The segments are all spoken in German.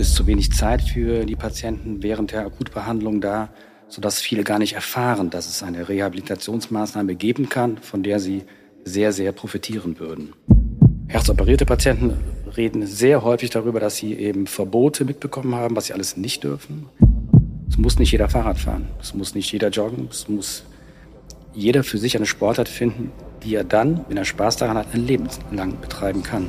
Oft ist zu wenig Zeit für die Patienten während der Akutbehandlung da, sodass viele gar nicht erfahren, dass es eine Rehabilitationsmaßnahme geben kann, von der sie sehr, sehr profitieren würden. Herzoperierte Patienten reden sehr häufig darüber, dass sie eben Verbote mitbekommen haben, was sie alles nicht dürfen. Es muss nicht jeder Fahrrad fahren, es muss nicht jeder joggen, es muss jeder für sich eine Sportart finden, die er dann, wenn er Spaß daran hat, ein Leben lang betreiben kann.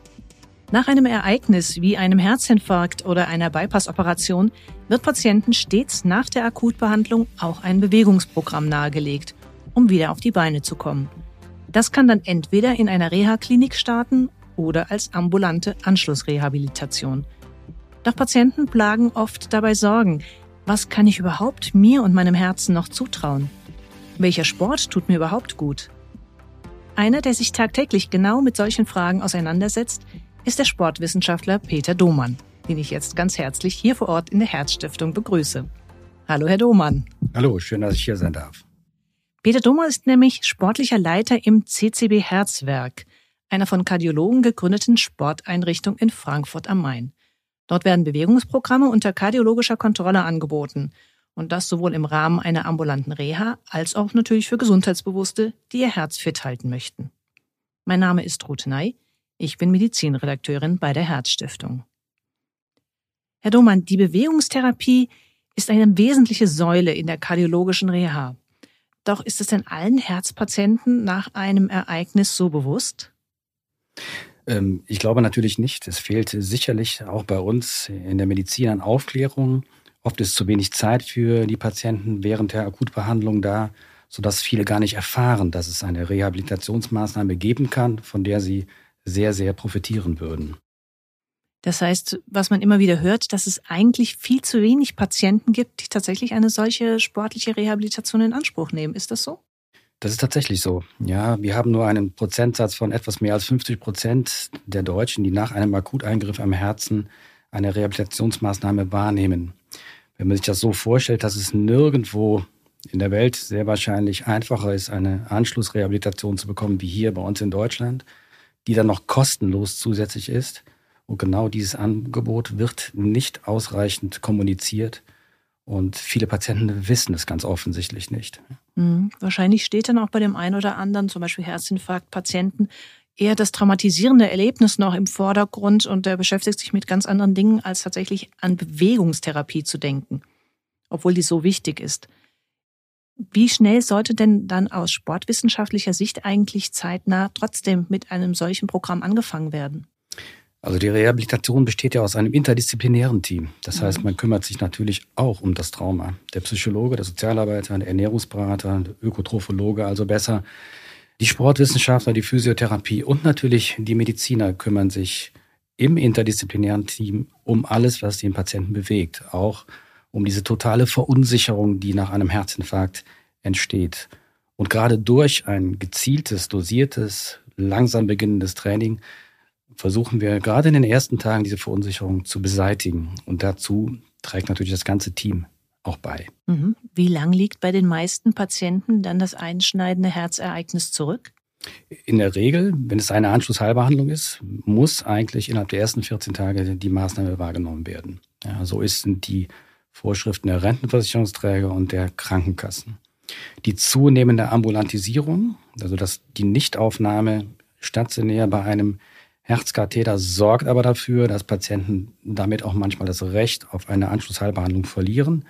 Nach einem Ereignis wie einem Herzinfarkt oder einer Bypassoperation wird Patienten stets nach der Akutbehandlung auch ein Bewegungsprogramm nahegelegt, um wieder auf die Beine zu kommen. Das kann dann entweder in einer Reha-Klinik starten oder als ambulante Anschlussrehabilitation. Doch Patienten plagen oft dabei Sorgen. Was kann ich überhaupt mir und meinem Herzen noch zutrauen? Welcher Sport tut mir überhaupt gut? Einer, der sich tagtäglich genau mit solchen Fragen auseinandersetzt, ist der Sportwissenschaftler Peter Domann, den ich jetzt ganz herzlich hier vor Ort in der Herzstiftung begrüße. Hallo, Herr Domann. Hallo, schön, dass ich hier sein darf. Peter Domann ist nämlich sportlicher Leiter im CCB Herzwerk, einer von Kardiologen gegründeten Sporteinrichtung in Frankfurt am Main. Dort werden Bewegungsprogramme unter kardiologischer Kontrolle angeboten und das sowohl im Rahmen einer ambulanten Reha als auch natürlich für Gesundheitsbewusste, die ihr Herz fit halten möchten. Mein Name ist Ruth Ney. Ich bin Medizinredakteurin bei der Herzstiftung. Herr Domann, die Bewegungstherapie ist eine wesentliche Säule in der kardiologischen Reha. Doch ist es denn allen Herzpatienten nach einem Ereignis so bewusst? Ähm, ich glaube natürlich nicht. Es fehlt sicherlich auch bei uns in der Medizin an Aufklärung. Oft ist zu wenig Zeit für die Patienten während der Akutbehandlung da, sodass viele gar nicht erfahren, dass es eine Rehabilitationsmaßnahme geben kann, von der sie sehr, sehr profitieren würden. Das heißt, was man immer wieder hört, dass es eigentlich viel zu wenig Patienten gibt, die tatsächlich eine solche sportliche Rehabilitation in Anspruch nehmen. Ist das so? Das ist tatsächlich so. Ja, wir haben nur einen Prozentsatz von etwas mehr als 50 Prozent der Deutschen, die nach einem Akuteingriff am Herzen eine Rehabilitationsmaßnahme wahrnehmen. Wenn man sich das so vorstellt, dass es nirgendwo in der Welt sehr wahrscheinlich einfacher ist, eine Anschlussrehabilitation zu bekommen wie hier bei uns in Deutschland, die dann noch kostenlos zusätzlich ist. Und genau dieses Angebot wird nicht ausreichend kommuniziert. Und viele Patienten wissen es ganz offensichtlich nicht. Mhm. Wahrscheinlich steht dann auch bei dem einen oder anderen, zum Beispiel Herzinfarkt-Patienten, eher das traumatisierende Erlebnis noch im Vordergrund und der beschäftigt sich mit ganz anderen Dingen, als tatsächlich an Bewegungstherapie zu denken, obwohl die so wichtig ist. Wie schnell sollte denn dann aus sportwissenschaftlicher Sicht eigentlich zeitnah trotzdem mit einem solchen Programm angefangen werden? Also die Rehabilitation besteht ja aus einem interdisziplinären Team. Das heißt, mhm. man kümmert sich natürlich auch um das Trauma. Der Psychologe, der Sozialarbeiter, der Ernährungsberater, der Ökotrophologe, also besser. Die Sportwissenschaftler, die Physiotherapie und natürlich die Mediziner kümmern sich im interdisziplinären Team um alles, was den Patienten bewegt. Auch um diese totale Verunsicherung, die nach einem Herzinfarkt entsteht. Und gerade durch ein gezieltes, dosiertes, langsam beginnendes Training versuchen wir gerade in den ersten Tagen diese Verunsicherung zu beseitigen. Und dazu trägt natürlich das ganze Team auch bei. Mhm. Wie lang liegt bei den meisten Patienten dann das einschneidende Herzereignis zurück? In der Regel, wenn es eine Anschlussheilbehandlung ist, muss eigentlich innerhalb der ersten 14 Tage die Maßnahme wahrgenommen werden. Ja, so sind die Vorschriften der Rentenversicherungsträger und der Krankenkassen. Die zunehmende Ambulantisierung, also dass die Nichtaufnahme stationär bei einem Herzkatheter sorgt aber dafür, dass Patienten damit auch manchmal das Recht auf eine Anschlussheilbehandlung verlieren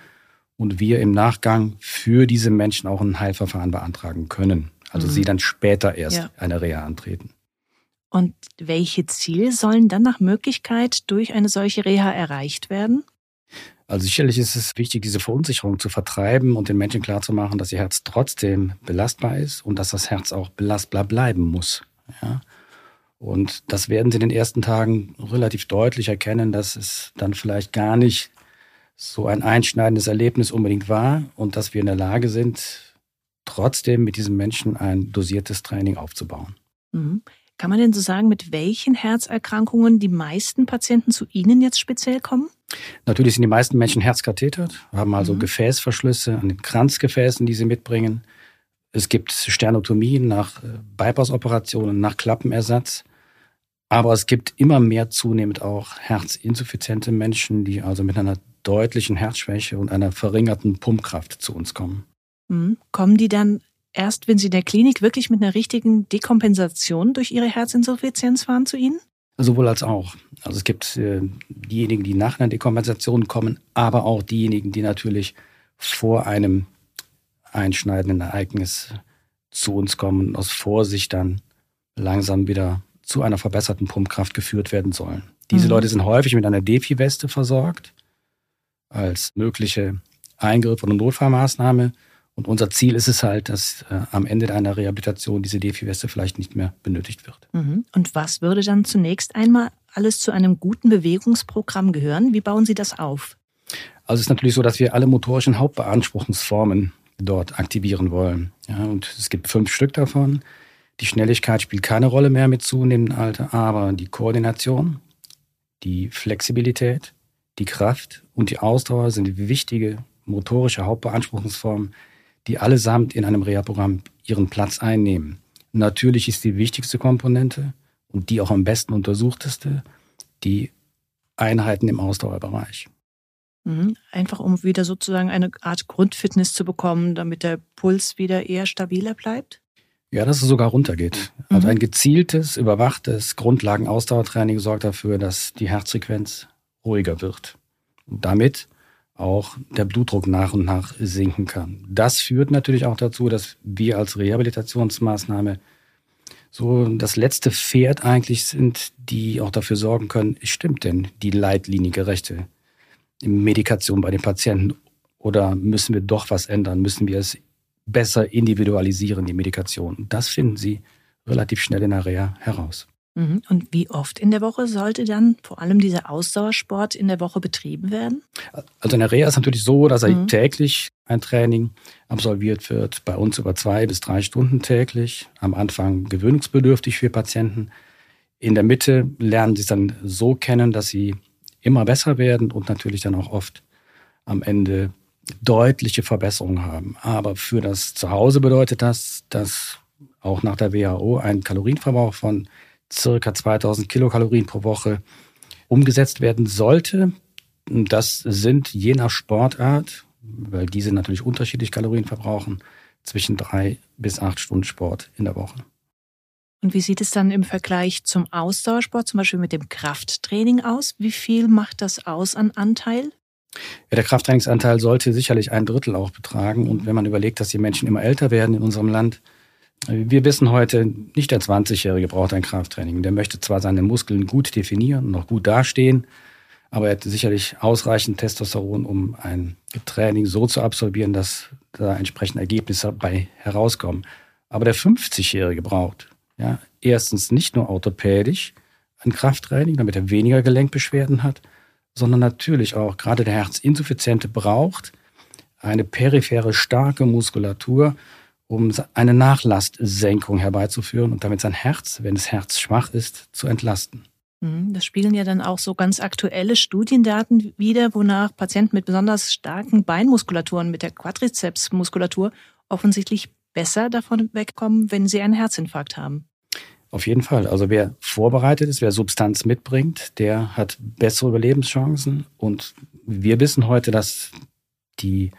und wir im Nachgang für diese Menschen auch ein Heilverfahren beantragen können. Also mhm. sie dann später erst ja. eine Reha antreten. Und welche Ziele sollen dann nach Möglichkeit durch eine solche Reha erreicht werden? Also sicherlich ist es wichtig, diese Verunsicherung zu vertreiben und den Menschen klarzumachen, dass ihr Herz trotzdem belastbar ist und dass das Herz auch belastbar bleiben muss. Ja? Und das werden Sie in den ersten Tagen relativ deutlich erkennen, dass es dann vielleicht gar nicht so ein einschneidendes Erlebnis unbedingt war und dass wir in der Lage sind, trotzdem mit diesem Menschen ein dosiertes Training aufzubauen. Mhm. Kann man denn so sagen, mit welchen Herzerkrankungen die meisten Patienten zu Ihnen jetzt speziell kommen? Natürlich sind die meisten Menschen herzkathetert, haben also mhm. Gefäßverschlüsse an den Kranzgefäßen, die sie mitbringen. Es gibt Sternotomien nach äh, Bypass-Operationen, nach Klappenersatz. Aber es gibt immer mehr zunehmend auch herzinsuffiziente Menschen, die also mit einer deutlichen Herzschwäche und einer verringerten Pumpkraft zu uns kommen. Mhm. Kommen die dann erst, wenn sie in der Klinik wirklich mit einer richtigen Dekompensation durch ihre Herzinsuffizienz fahren zu Ihnen? Sowohl als auch. Also es gibt äh, diejenigen, die nach einer Dekompensation kommen, aber auch diejenigen, die natürlich vor einem einschneidenden Ereignis zu uns kommen und aus Vorsicht dann langsam wieder zu einer verbesserten Pumpkraft geführt werden sollen. Diese mhm. Leute sind häufig mit einer Defi-Weste versorgt als mögliche Eingriff oder Notfallmaßnahme. Und unser Ziel ist es halt, dass äh, am Ende einer Rehabilitation diese Defi-Weste vielleicht nicht mehr benötigt wird. Mhm. Und was würde dann zunächst einmal alles zu einem guten Bewegungsprogramm gehören? Wie bauen Sie das auf? Also es ist natürlich so, dass wir alle motorischen Hauptbeanspruchungsformen dort aktivieren wollen. Ja, und es gibt fünf Stück davon. Die Schnelligkeit spielt keine Rolle mehr mit zunehmendem Alter, aber die Koordination, die Flexibilität, die Kraft und die Ausdauer sind wichtige motorische Hauptbeanspruchungsformen, die allesamt in einem Reha-Programm ihren Platz einnehmen. Natürlich ist die wichtigste Komponente und die auch am besten untersuchteste die Einheiten im Ausdauerbereich. Mhm. Einfach um wieder sozusagen eine Art Grundfitness zu bekommen, damit der Puls wieder eher stabiler bleibt? Ja, dass es sogar runtergeht. Mhm. Also ein gezieltes, überwachtes Grundlagenausdauertraining sorgt dafür, dass die Herzfrequenz ruhiger wird. Und damit auch der Blutdruck nach und nach sinken kann. Das führt natürlich auch dazu, dass wir als Rehabilitationsmaßnahme so das letzte Pferd eigentlich sind, die auch dafür sorgen können, stimmt denn die leitliniengerechte Medikation bei den Patienten oder müssen wir doch was ändern? Müssen wir es besser individualisieren, die Medikation? Das finden Sie relativ schnell in der Reha heraus. Mhm. Und wie oft in der Woche sollte dann vor allem dieser Ausdauersport in der Woche betrieben werden? Also in der Reha ist es natürlich so, dass mhm. täglich ein Training absolviert wird. Bei uns über zwei bis drei Stunden täglich. Am Anfang gewöhnungsbedürftig für Patienten. In der Mitte lernen sie es dann so kennen, dass sie immer besser werden und natürlich dann auch oft am Ende deutliche Verbesserungen haben. Aber für das Zuhause bedeutet das, dass auch nach der WHO ein Kalorienverbrauch von circa 2000 Kilokalorien pro Woche umgesetzt werden sollte. Das sind je nach Sportart, weil diese natürlich unterschiedlich Kalorien verbrauchen, zwischen drei bis acht Stunden Sport in der Woche. Und wie sieht es dann im Vergleich zum Ausdauersport, zum Beispiel mit dem Krafttraining aus? Wie viel macht das aus an Anteil? Ja, der Krafttrainingsanteil sollte sicherlich ein Drittel auch betragen. Und wenn man überlegt, dass die Menschen immer älter werden in unserem Land, wir wissen heute, nicht der 20-Jährige braucht ein Krafttraining. Der möchte zwar seine Muskeln gut definieren, noch gut dastehen, aber er hat sicherlich ausreichend Testosteron, um ein Training so zu absolvieren, dass da entsprechende Ergebnisse bei herauskommen. Aber der 50-Jährige braucht ja, erstens nicht nur orthopädisch ein Krafttraining, damit er weniger Gelenkbeschwerden hat, sondern natürlich auch gerade der Herzinsuffiziente braucht eine periphere starke Muskulatur, um eine Nachlastsenkung herbeizuführen und damit sein Herz, wenn das Herz schwach ist, zu entlasten. Mhm, das spielen ja dann auch so ganz aktuelle Studiendaten wieder, wonach Patienten mit besonders starken Beinmuskulaturen, mit der Quadrizepsmuskulatur, offensichtlich besser davon wegkommen, wenn sie einen Herzinfarkt haben. Auf jeden Fall. Also wer vorbereitet ist, wer Substanz mitbringt, der hat bessere Überlebenschancen. Und wir wissen heute, dass die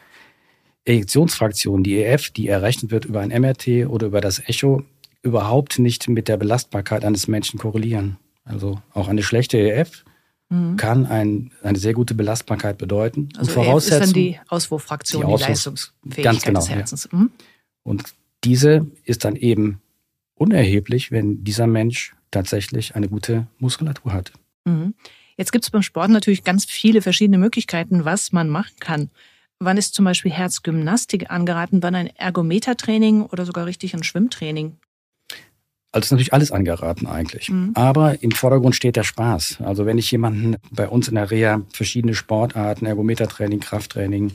Ejektionsfraktion, die EF, die errechnet wird über ein MRT oder über das Echo, überhaupt nicht mit der Belastbarkeit eines Menschen korrelieren. Also auch eine schlechte EF mhm. kann ein, eine sehr gute Belastbarkeit bedeuten. Also und EF ist dann die Auswurffraktion, die, Auswurf, die Leistungsfähigkeit ganz genau, des Herzens. Ja. Mhm. Und diese ist dann eben unerheblich, wenn dieser Mensch tatsächlich eine gute Muskulatur hat. Mhm. Jetzt gibt es beim Sport natürlich ganz viele verschiedene Möglichkeiten, was man machen kann. Wann ist zum Beispiel Herzgymnastik angeraten? Wann ein Ergometertraining oder sogar richtig ein Schwimmtraining? Also ist natürlich alles angeraten eigentlich. Mhm. Aber im Vordergrund steht der Spaß. Also wenn ich jemanden bei uns in der Reha verschiedene Sportarten, Ergometertraining, Krafttraining,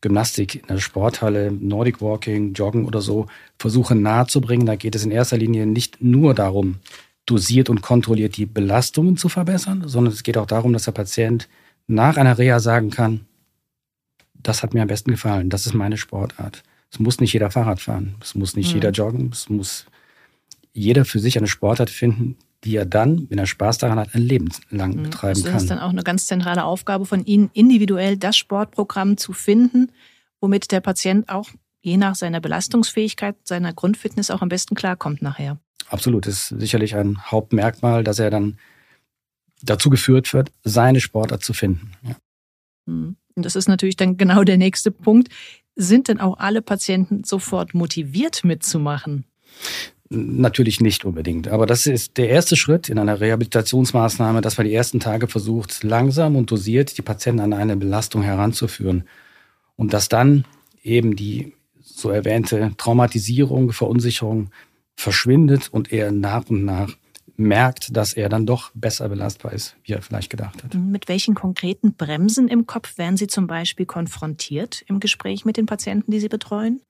Gymnastik in der Sporthalle, Nordic Walking, Joggen oder so versuche nahezubringen, da geht es in erster Linie nicht nur darum, dosiert und kontrolliert die Belastungen zu verbessern, sondern es geht auch darum, dass der Patient nach einer Reha sagen kann, das hat mir am besten gefallen, das ist meine Sportart. Es muss nicht jeder Fahrrad fahren, es muss nicht mhm. jeder joggen, es muss jeder für sich eine Sportart finden, die er dann, wenn er Spaß daran hat, ein Leben lang mhm. betreiben also kann. Das ist dann auch eine ganz zentrale Aufgabe von Ihnen, individuell das Sportprogramm zu finden, womit der Patient auch je nach seiner Belastungsfähigkeit, seiner Grundfitness auch am besten klarkommt nachher. Absolut, das ist sicherlich ein Hauptmerkmal, dass er dann dazu geführt wird, seine Sportart zu finden. Ja. Mhm. Und das ist natürlich dann genau der nächste Punkt. Sind denn auch alle Patienten sofort motiviert mitzumachen? Natürlich nicht unbedingt. Aber das ist der erste Schritt in einer Rehabilitationsmaßnahme, dass man die ersten Tage versucht, langsam und dosiert die Patienten an eine Belastung heranzuführen. Und dass dann eben die so erwähnte Traumatisierung, Verunsicherung verschwindet und er nach und nach merkt, dass er dann doch besser belastbar ist, wie er vielleicht gedacht hat. Mit welchen konkreten Bremsen im Kopf werden Sie zum Beispiel konfrontiert im Gespräch mit den Patienten, die Sie betreuen?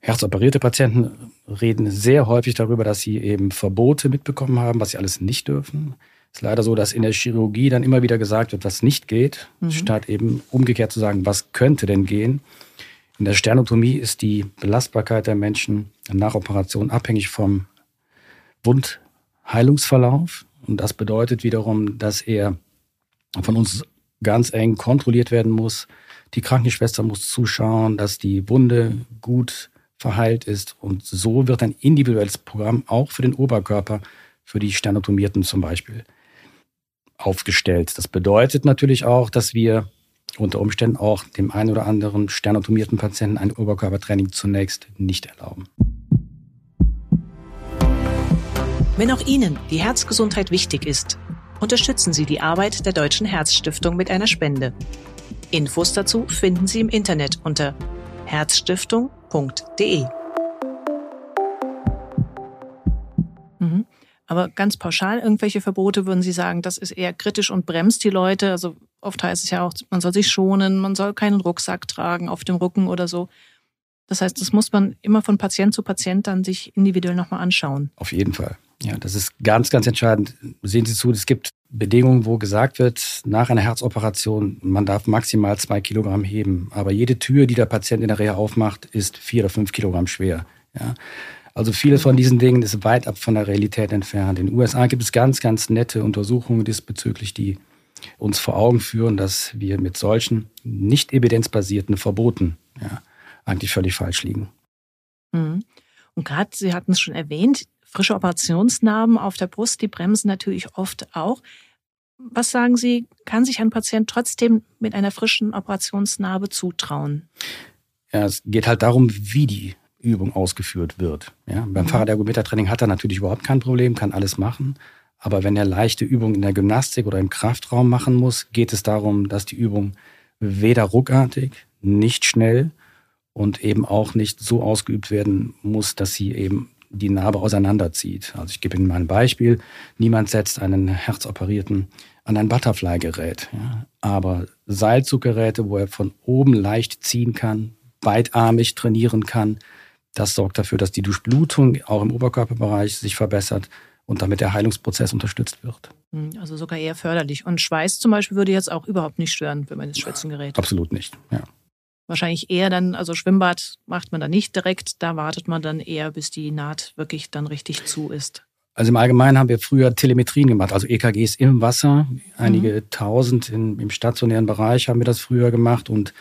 Herzoperierte Patienten reden sehr häufig darüber, dass sie eben Verbote mitbekommen haben, was sie alles nicht dürfen. Es ist leider so, dass in der Chirurgie dann immer wieder gesagt wird, was nicht geht, mhm. statt eben umgekehrt zu sagen, was könnte denn gehen. In der Sternotomie ist die Belastbarkeit der Menschen nach Operation abhängig vom Wund Heilungsverlauf. Und das bedeutet wiederum, dass er von uns ganz eng kontrolliert werden muss. Die Krankenschwester muss zuschauen, dass die Wunde gut verheilt ist. Und so wird ein individuelles Programm auch für den Oberkörper, für die Sternotomierten zum Beispiel, aufgestellt. Das bedeutet natürlich auch, dass wir unter Umständen auch dem einen oder anderen sternotomierten Patienten ein Oberkörpertraining zunächst nicht erlauben. Wenn auch Ihnen die Herzgesundheit wichtig ist, unterstützen Sie die Arbeit der Deutschen Herzstiftung mit einer Spende. Infos dazu finden Sie im Internet unter herzstiftung.de. Mhm. Aber ganz pauschal irgendwelche Verbote würden Sie sagen, das ist eher kritisch und bremst die Leute. Also oft heißt es ja auch, man soll sich schonen, man soll keinen Rucksack tragen auf dem Rücken oder so. Das heißt, das muss man immer von Patient zu Patient dann sich individuell nochmal anschauen. Auf jeden Fall. Ja, das ist ganz, ganz entscheidend. Sehen Sie zu, es gibt Bedingungen, wo gesagt wird, nach einer Herzoperation, man darf maximal zwei Kilogramm heben. Aber jede Tür, die der Patient in der Reha aufmacht, ist vier oder fünf Kilogramm schwer. Ja. Also vieles von diesen Dingen ist weit ab von der Realität entfernt. In den USA gibt es ganz, ganz nette Untersuchungen diesbezüglich, die uns vor Augen führen, dass wir mit solchen nicht evidenzbasierten Verboten ja, eigentlich völlig falsch liegen. Mhm. Und gerade, Sie hatten es schon erwähnt, frische Operationsnarben auf der Brust, die bremsen natürlich oft auch. Was sagen Sie, kann sich ein Patient trotzdem mit einer frischen Operationsnarbe zutrauen? Ja, es geht halt darum, wie die Übung ausgeführt wird. Ja, beim mhm. Fahrradergometertraining hat er natürlich überhaupt kein Problem, kann alles machen. Aber wenn er leichte Übungen in der Gymnastik oder im Kraftraum machen muss, geht es darum, dass die Übung weder ruckartig, nicht schnell und eben auch nicht so ausgeübt werden muss, dass sie eben die Narbe auseinanderzieht. Also ich gebe Ihnen mal ein Beispiel. Niemand setzt einen Herzoperierten an ein Butterfly-Gerät. Ja. Aber Seilzuggeräte, wo er von oben leicht ziehen kann, beidarmig trainieren kann, das sorgt dafür, dass die Durchblutung auch im Oberkörperbereich sich verbessert und damit der Heilungsprozess unterstützt wird. Hm, also sogar eher förderlich. Und Schweiß zum Beispiel würde jetzt auch überhaupt nicht stören, wenn man das Schwitzengerät. Absolut nicht, ja wahrscheinlich eher dann, also Schwimmbad macht man da nicht direkt, da wartet man dann eher, bis die Naht wirklich dann richtig zu ist. Also im Allgemeinen haben wir früher Telemetrien gemacht, also EKGs im Wasser. Einige mhm. tausend in, im stationären Bereich haben wir das früher gemacht und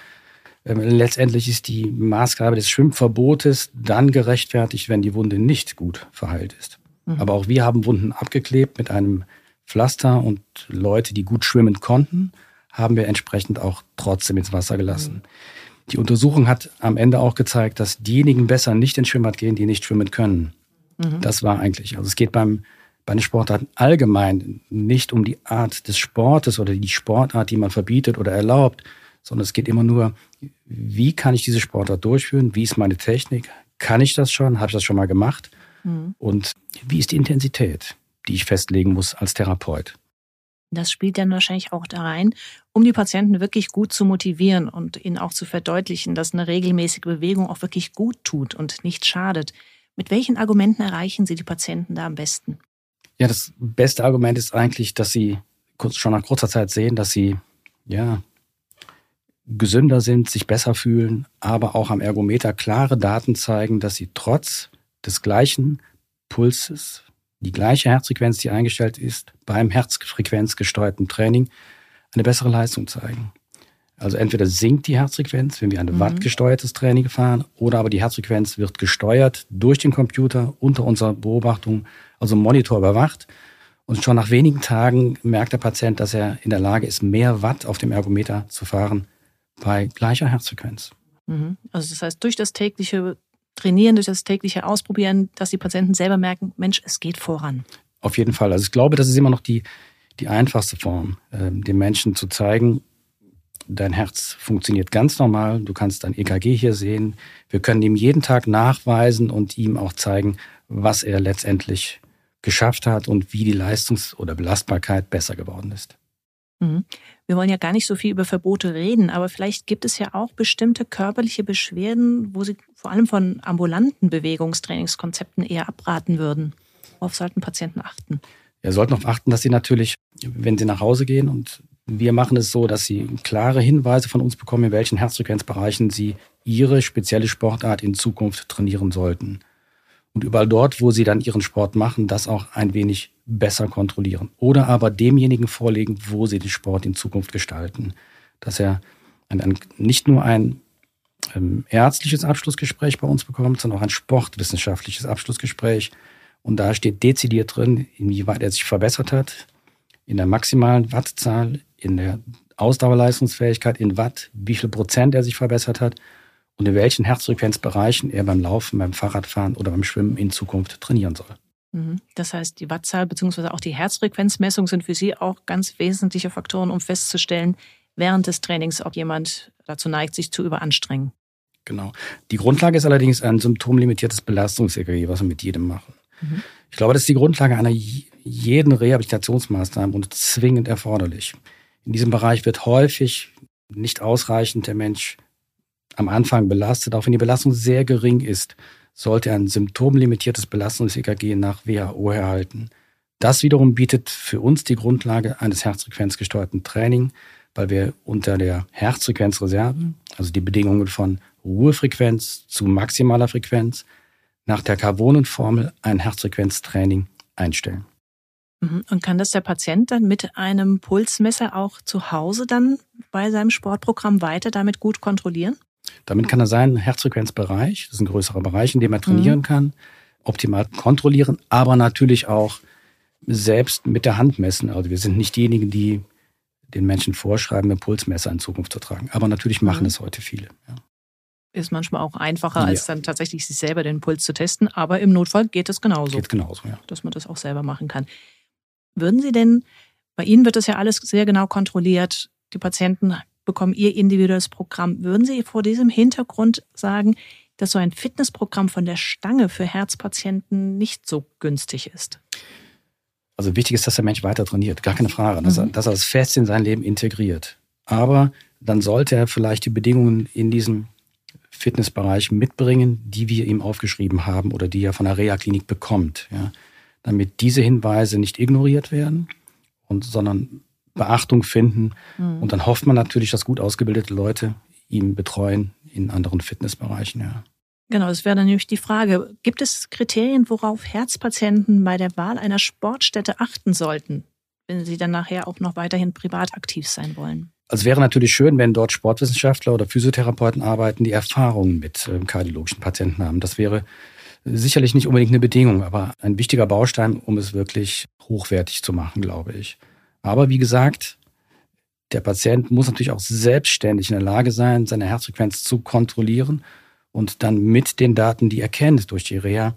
äh, letztendlich ist die Maßgabe des Schwimmverbotes dann gerechtfertigt, wenn die Wunde nicht gut verheilt ist. Mhm. Aber auch wir haben Wunden abgeklebt mit einem Pflaster und Leute, die gut schwimmen konnten, haben wir entsprechend auch trotzdem ins Wasser gelassen. Mhm. Die Untersuchung hat am Ende auch gezeigt, dass diejenigen besser nicht ins Schwimmbad gehen, die nicht schwimmen können. Mhm. Das war eigentlich. Also es geht beim, bei den Sportarten allgemein nicht um die Art des Sportes oder die Sportart, die man verbietet oder erlaubt, sondern es geht immer nur, wie kann ich diese Sportart durchführen? Wie ist meine Technik? Kann ich das schon? Habe ich das schon mal gemacht? Mhm. Und wie ist die Intensität, die ich festlegen muss als Therapeut? Das spielt dann wahrscheinlich auch da rein, um die Patienten wirklich gut zu motivieren und ihnen auch zu verdeutlichen, dass eine regelmäßige Bewegung auch wirklich gut tut und nicht schadet. Mit welchen Argumenten erreichen Sie die Patienten da am besten? Ja, das beste Argument ist eigentlich, dass sie schon nach kurzer Zeit sehen, dass sie ja gesünder sind, sich besser fühlen, aber auch am Ergometer klare Daten zeigen, dass sie trotz des gleichen Pulses, die gleiche Herzfrequenz, die eingestellt ist, beim herzfrequenzgesteuerten Training eine bessere Leistung zeigen. Also entweder sinkt die Herzfrequenz, wenn wir ein mhm. wattgesteuertes Training fahren, oder aber die Herzfrequenz wird gesteuert durch den Computer unter unserer Beobachtung, also Monitor überwacht. Und schon nach wenigen Tagen merkt der Patient, dass er in der Lage ist, mehr Watt auf dem Ergometer zu fahren bei gleicher Herzfrequenz. Mhm. Also das heißt, durch das tägliche Trainieren, durch das tägliche Ausprobieren, dass die Patienten selber merken, Mensch, es geht voran. Auf jeden Fall. Also ich glaube, das ist immer noch die, die einfachste Form, äh, den Menschen zu zeigen, dein Herz funktioniert ganz normal, du kannst dein EKG hier sehen. Wir können ihm jeden Tag nachweisen und ihm auch zeigen, was er letztendlich geschafft hat und wie die Leistungs- oder Belastbarkeit besser geworden ist. Mhm. Wir wollen ja gar nicht so viel über Verbote reden, aber vielleicht gibt es ja auch bestimmte körperliche Beschwerden, wo Sie vor allem von ambulanten Bewegungstrainingskonzepten eher abraten würden. Worauf sollten Patienten achten? Wir sollten darauf achten, dass sie natürlich, wenn sie nach Hause gehen und wir machen es so, dass Sie klare Hinweise von uns bekommen, in welchen Herzfrequenzbereichen Sie Ihre spezielle Sportart in Zukunft trainieren sollten. Und überall dort, wo Sie dann Ihren Sport machen, das auch ein wenig besser kontrollieren. Oder aber demjenigen vorlegen, wo Sie den Sport in Zukunft gestalten. Dass er ein, ein, nicht nur ein ähm, ärztliches Abschlussgespräch bei uns bekommt, sondern auch ein sportwissenschaftliches Abschlussgespräch. Und da steht dezidiert drin, inwieweit er sich verbessert hat, in der maximalen Wattzahl, in der Ausdauerleistungsfähigkeit in Watt, wie viel Prozent er sich verbessert hat und in welchen Herzfrequenzbereichen er beim Laufen, beim Fahrradfahren oder beim Schwimmen in Zukunft trainieren soll. Mhm. Das heißt, die Wattzahl bzw. auch die Herzfrequenzmessung sind für Sie auch ganz wesentliche Faktoren, um festzustellen, während des Trainings, ob jemand dazu neigt, sich zu überanstrengen. Genau. Die Grundlage ist allerdings ein symptomlimitiertes Belastungs-EKG, was wir mit jedem machen. Mhm. Ich glaube, das ist die Grundlage einer jeden Rehabilitationsmaßnahme und zwingend erforderlich. In diesem Bereich wird häufig nicht ausreichend der Mensch am Anfang belastet. Auch wenn die Belastung sehr gering ist, sollte ein symptomlimitiertes Belastungs-EKG nach WHO erhalten. Das wiederum bietet für uns die Grundlage eines herzfrequenzgesteuerten Training, weil wir unter der Herzfrequenzreserve, also die Bedingungen von Ruhefrequenz zu maximaler Frequenz, nach der Carbonenformel ein Herzfrequenztraining einstellen. Mhm. Und kann das der Patient dann mit einem Pulsmesser auch zu Hause dann bei seinem Sportprogramm weiter damit gut kontrollieren? Damit kann er seinen Herzfrequenzbereich, das ist ein größerer Bereich, in dem er trainieren mhm. kann, optimal kontrollieren, aber natürlich auch selbst mit der Hand messen. Also wir sind nicht diejenigen, die den Menschen vorschreiben, ein Pulsmesser in Zukunft zu tragen. Aber natürlich machen mhm. es heute viele. Ja. Ist manchmal auch einfacher, ja. als dann tatsächlich sich selber den Puls zu testen. Aber im Notfall geht es genauso. Geht genauso, ja. Dass man das auch selber machen kann. Würden Sie denn, bei Ihnen wird das ja alles sehr genau kontrolliert, die Patienten bekommen ihr individuelles Programm. Würden Sie vor diesem Hintergrund sagen, dass so ein Fitnessprogramm von der Stange für Herzpatienten nicht so günstig ist? Also wichtig ist, dass der Mensch weiter trainiert, gar keine Frage, dass, er, mhm. dass er das fest in sein Leben integriert. Aber dann sollte er vielleicht die Bedingungen in diesem Fitnessbereich mitbringen, die wir ihm aufgeschrieben haben oder die er von der Reha-Klinik bekommt. Ja damit diese Hinweise nicht ignoriert werden, und, sondern Beachtung finden. Mhm. Und dann hofft man natürlich, dass gut ausgebildete Leute ihn betreuen in anderen Fitnessbereichen. Ja. Genau, das wäre dann nämlich die Frage. Gibt es Kriterien, worauf Herzpatienten bei der Wahl einer Sportstätte achten sollten, wenn sie dann nachher auch noch weiterhin privat aktiv sein wollen? Also es wäre natürlich schön, wenn dort Sportwissenschaftler oder Physiotherapeuten arbeiten, die Erfahrungen mit äh, kardiologischen Patienten haben. Das wäre sicherlich nicht unbedingt eine Bedingung, aber ein wichtiger Baustein, um es wirklich hochwertig zu machen, glaube ich. Aber wie gesagt, der Patient muss natürlich auch selbstständig in der Lage sein, seine Herzfrequenz zu kontrollieren und dann mit den Daten, die er kennt durch die Reha,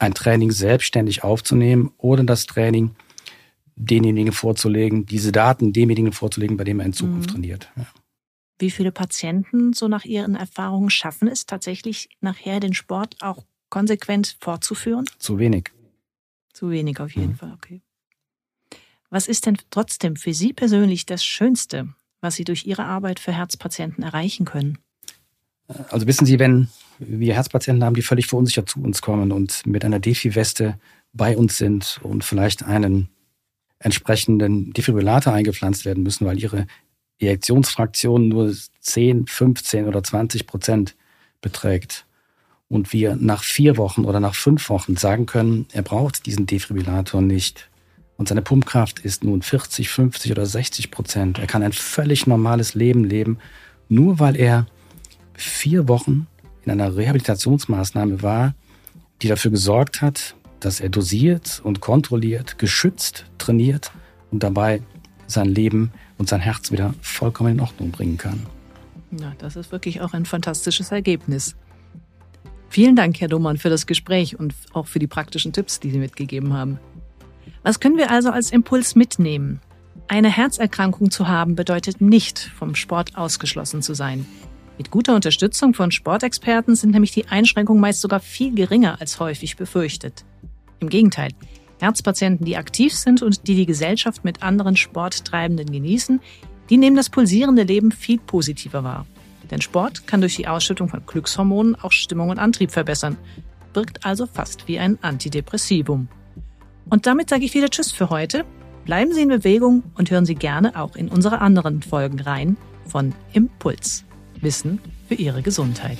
ein Training selbstständig aufzunehmen oder das Training denjenigen vorzulegen, diese Daten demjenigen vorzulegen, bei dem er in Zukunft mhm. trainiert. Ja. Wie viele Patienten so nach Ihren Erfahrungen schaffen es tatsächlich nachher den Sport auch konsequent fortzuführen? Zu wenig. Zu wenig auf jeden mhm. Fall, okay. Was ist denn trotzdem für Sie persönlich das Schönste, was Sie durch Ihre Arbeit für Herzpatienten erreichen können? Also wissen Sie, wenn wir Herzpatienten haben, die völlig verunsichert zu uns kommen und mit einer Defi-Weste bei uns sind und vielleicht einen entsprechenden Defibrillator eingepflanzt werden müssen, weil ihre Ejektionsfraktion nur 10, 15 oder 20 Prozent beträgt. Und wir nach vier Wochen oder nach fünf Wochen sagen können, er braucht diesen Defibrillator nicht. Und seine Pumpkraft ist nun 40, 50 oder 60 Prozent. Er kann ein völlig normales Leben leben, nur weil er vier Wochen in einer Rehabilitationsmaßnahme war, die dafür gesorgt hat, dass er dosiert und kontrolliert, geschützt, trainiert und dabei sein Leben und sein Herz wieder vollkommen in Ordnung bringen kann. Ja, das ist wirklich auch ein fantastisches Ergebnis. Vielen Dank, Herr Domann, für das Gespräch und auch für die praktischen Tipps, die Sie mitgegeben haben. Was können wir also als Impuls mitnehmen? Eine Herzerkrankung zu haben bedeutet nicht, vom Sport ausgeschlossen zu sein. Mit guter Unterstützung von Sportexperten sind nämlich die Einschränkungen meist sogar viel geringer als häufig befürchtet. Im Gegenteil, Herzpatienten, die aktiv sind und die die Gesellschaft mit anderen Sporttreibenden genießen, die nehmen das pulsierende Leben viel positiver wahr. Denn Sport kann durch die Ausschüttung von Glückshormonen auch Stimmung und Antrieb verbessern, wirkt also fast wie ein Antidepressivum. Und damit sage ich wieder Tschüss für heute. Bleiben Sie in Bewegung und hören Sie gerne auch in unsere anderen Folgen rein von Impuls. Wissen für Ihre Gesundheit.